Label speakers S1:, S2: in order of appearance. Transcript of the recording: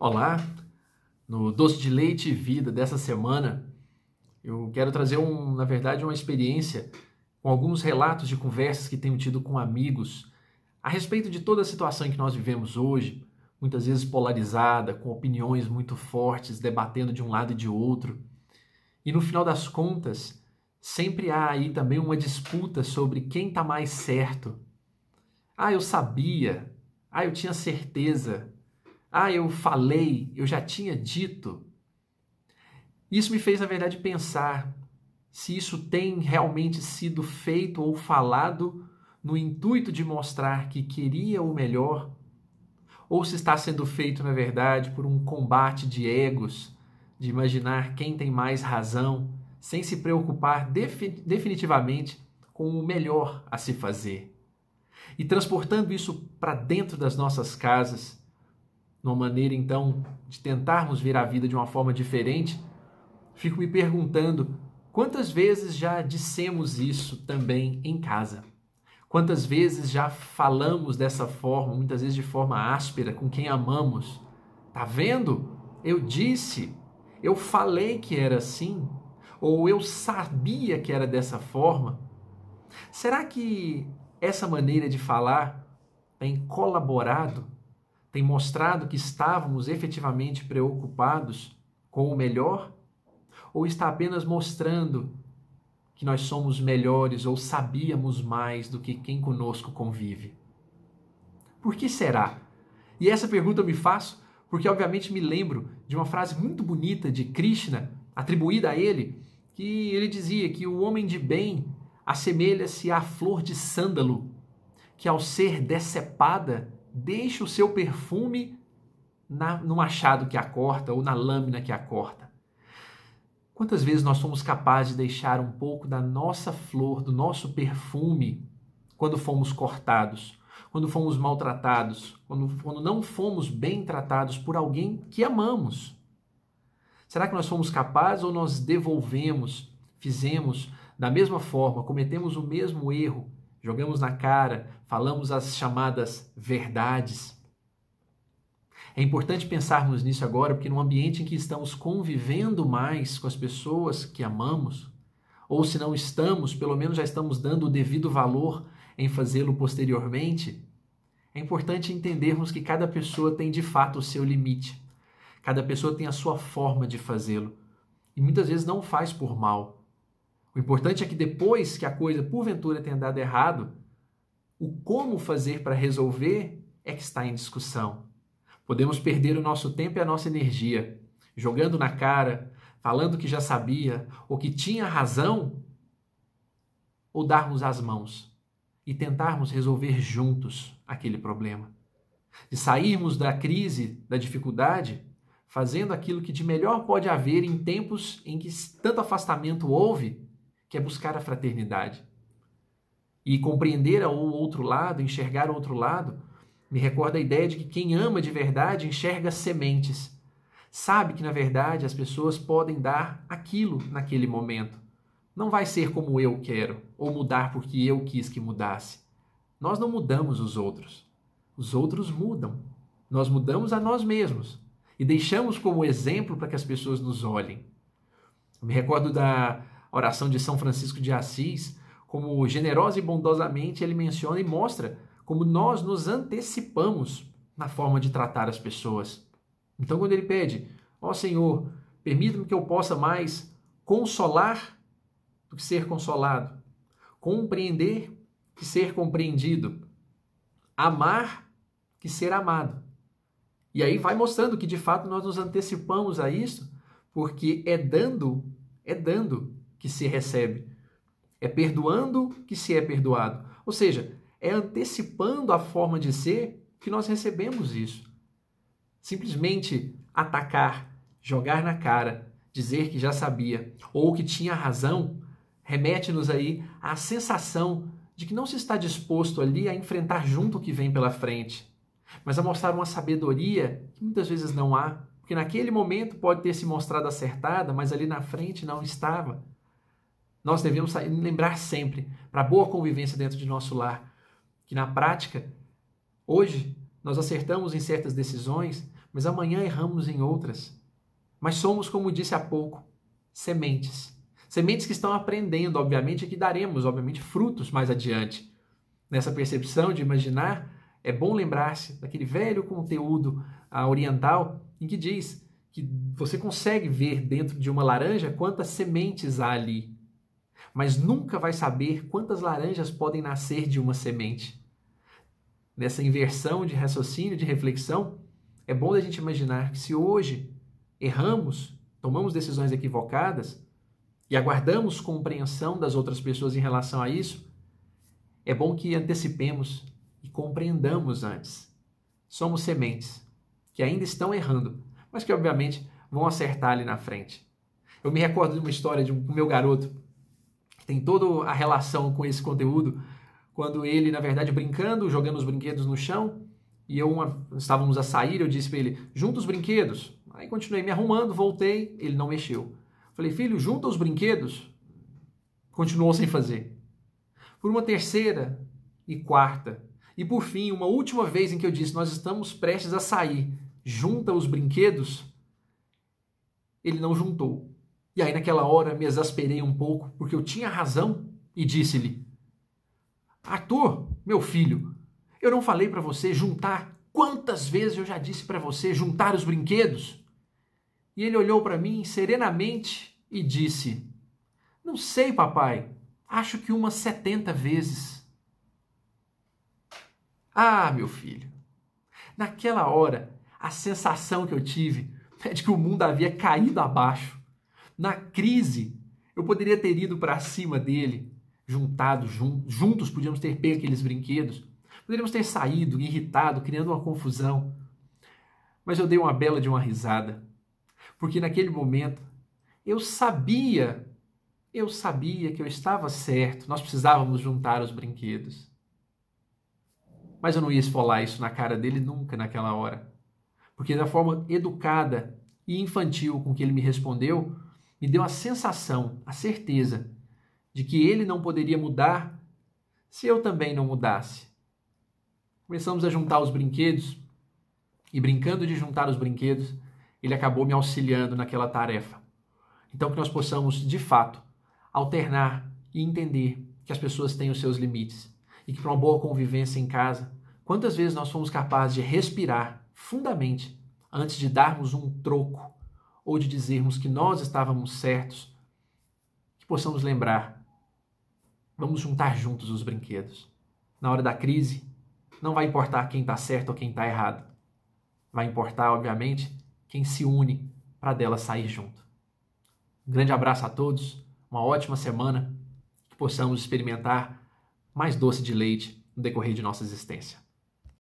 S1: Olá, no Doce de Leite e Vida dessa semana, eu quero trazer, um, na verdade, uma experiência com alguns relatos de conversas que tenho tido com amigos a respeito de toda a situação em que nós vivemos hoje, muitas vezes polarizada, com opiniões muito fortes, debatendo de um lado e de outro. E no final das contas, sempre há aí também uma disputa sobre quem está mais certo. Ah, eu sabia. Ah, eu tinha certeza. Ah, eu falei, eu já tinha dito. Isso me fez, na verdade, pensar se isso tem realmente sido feito ou falado no intuito de mostrar que queria o melhor, ou se está sendo feito, na verdade, por um combate de egos, de imaginar quem tem mais razão, sem se preocupar definitivamente com o melhor a se fazer. E transportando isso para dentro das nossas casas, numa maneira então de tentarmos ver a vida de uma forma diferente, fico me perguntando quantas vezes já dissemos isso também em casa? Quantas vezes já falamos dessa forma, muitas vezes de forma áspera, com quem amamos? Tá vendo? Eu disse, eu falei que era assim, ou eu sabia que era dessa forma. Será que essa maneira de falar tem colaborado tem mostrado que estávamos efetivamente preocupados com o melhor? Ou está apenas mostrando que nós somos melhores ou sabíamos mais do que quem conosco convive? Por que será? E essa pergunta eu me faço porque, obviamente, me lembro de uma frase muito bonita de Krishna, atribuída a ele, que ele dizia que o homem de bem assemelha-se à flor de sândalo, que ao ser decepada deixe o seu perfume na, no machado que a corta ou na lâmina que a corta. Quantas vezes nós somos capazes de deixar um pouco da nossa flor, do nosso perfume, quando fomos cortados, quando fomos maltratados, quando, quando não fomos bem tratados por alguém que amamos? Será que nós fomos capazes ou nós devolvemos, fizemos da mesma forma, cometemos o mesmo erro jogamos na cara, falamos as chamadas verdades. É importante pensarmos nisso agora, porque no ambiente em que estamos convivendo mais com as pessoas que amamos, ou se não estamos, pelo menos já estamos dando o devido valor em fazê-lo posteriormente, é importante entendermos que cada pessoa tem de fato o seu limite. Cada pessoa tem a sua forma de fazê-lo. E muitas vezes não faz por mal, o importante é que depois que a coisa porventura tenha dado errado, o como fazer para resolver é que está em discussão. Podemos perder o nosso tempo e a nossa energia jogando na cara, falando que já sabia ou que tinha razão, ou darmos as mãos e tentarmos resolver juntos aquele problema. De sairmos da crise, da dificuldade, fazendo aquilo que de melhor pode haver em tempos em que tanto afastamento houve que é buscar a fraternidade. E compreender o outro lado, enxergar o outro lado, me recorda a ideia de que quem ama de verdade enxerga sementes. Sabe que, na verdade, as pessoas podem dar aquilo naquele momento. Não vai ser como eu quero, ou mudar porque eu quis que mudasse. Nós não mudamos os outros. Os outros mudam. Nós mudamos a nós mesmos e deixamos como exemplo para que as pessoas nos olhem. Eu me recordo da oração de São Francisco de Assis, como generosa e bondosamente ele menciona e mostra como nós nos antecipamos na forma de tratar as pessoas. Então, quando ele pede, ó oh, Senhor, permita-me que eu possa mais consolar do que ser consolado, compreender que ser compreendido, amar que ser amado. E aí vai mostrando que de fato nós nos antecipamos a isso, porque é dando, é dando que se recebe. É perdoando que se é perdoado. Ou seja, é antecipando a forma de ser que nós recebemos isso. Simplesmente atacar, jogar na cara, dizer que já sabia ou que tinha razão, remete-nos aí à sensação de que não se está disposto ali a enfrentar junto o que vem pela frente, mas a mostrar uma sabedoria que muitas vezes não há, porque naquele momento pode ter se mostrado acertada, mas ali na frente não estava. Nós devemos lembrar sempre, para boa convivência dentro de nosso lar, que na prática, hoje, nós acertamos em certas decisões, mas amanhã erramos em outras. Mas somos, como disse há pouco, sementes. Sementes que estão aprendendo, obviamente, e que daremos, obviamente, frutos mais adiante. Nessa percepção de imaginar, é bom lembrar-se daquele velho conteúdo oriental em que diz que você consegue ver dentro de uma laranja quantas sementes há ali, mas nunca vai saber quantas laranjas podem nascer de uma semente. Nessa inversão de raciocínio, de reflexão, é bom a gente imaginar que se hoje erramos, tomamos decisões equivocadas e aguardamos compreensão das outras pessoas em relação a isso, é bom que antecipemos e compreendamos antes. Somos sementes que ainda estão errando, mas que obviamente vão acertar ali na frente. Eu me recordo de uma história de um meu garoto, tem toda a relação com esse conteúdo, quando ele, na verdade, brincando, jogando os brinquedos no chão, e eu uma, estávamos a sair, eu disse para ele: junta os brinquedos. Aí continuei me arrumando, voltei, ele não mexeu. Falei: filho, junta os brinquedos. Continuou sem fazer. Por uma terceira e quarta, e por fim, uma última vez em que eu disse: nós estamos prestes a sair, junta os brinquedos. Ele não juntou. E aí, naquela hora, me exasperei um pouco, porque eu tinha razão e disse-lhe: Arthur, meu filho, eu não falei para você juntar? Quantas vezes eu já disse para você juntar os brinquedos? E ele olhou para mim serenamente e disse: Não sei, papai. Acho que umas 70 vezes. Ah, meu filho. Naquela hora, a sensação que eu tive é de que o mundo havia caído abaixo. Na crise, eu poderia ter ido para cima dele, juntado, juntos podíamos ter pego aqueles brinquedos, Poderíamos ter saído, irritado, criando uma confusão. Mas eu dei uma bela de uma risada, porque naquele momento eu sabia, eu sabia que eu estava certo, nós precisávamos juntar os brinquedos. Mas eu não ia esfolar isso na cara dele nunca naquela hora, porque da forma educada e infantil com que ele me respondeu, me deu a sensação, a certeza de que ele não poderia mudar se eu também não mudasse. Começamos a juntar os brinquedos e brincando de juntar os brinquedos, ele acabou me auxiliando naquela tarefa. Então que nós possamos, de fato, alternar e entender que as pessoas têm os seus limites e que para uma boa convivência em casa, quantas vezes nós fomos capazes de respirar fundamente antes de darmos um troco ou de dizermos que nós estávamos certos, que possamos lembrar, vamos juntar juntos os brinquedos. Na hora da crise, não vai importar quem está certo ou quem está errado. Vai importar, obviamente, quem se une para dela sair junto. Um grande abraço a todos, uma ótima semana, que possamos experimentar mais doce de leite no decorrer de nossa existência.